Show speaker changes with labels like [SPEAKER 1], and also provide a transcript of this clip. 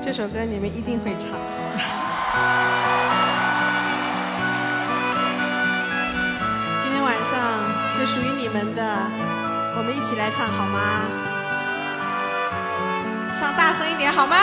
[SPEAKER 1] 这首歌你们一定会唱。今天晚上是属于你们的我们一起来唱好吗？唱大声一点好吗？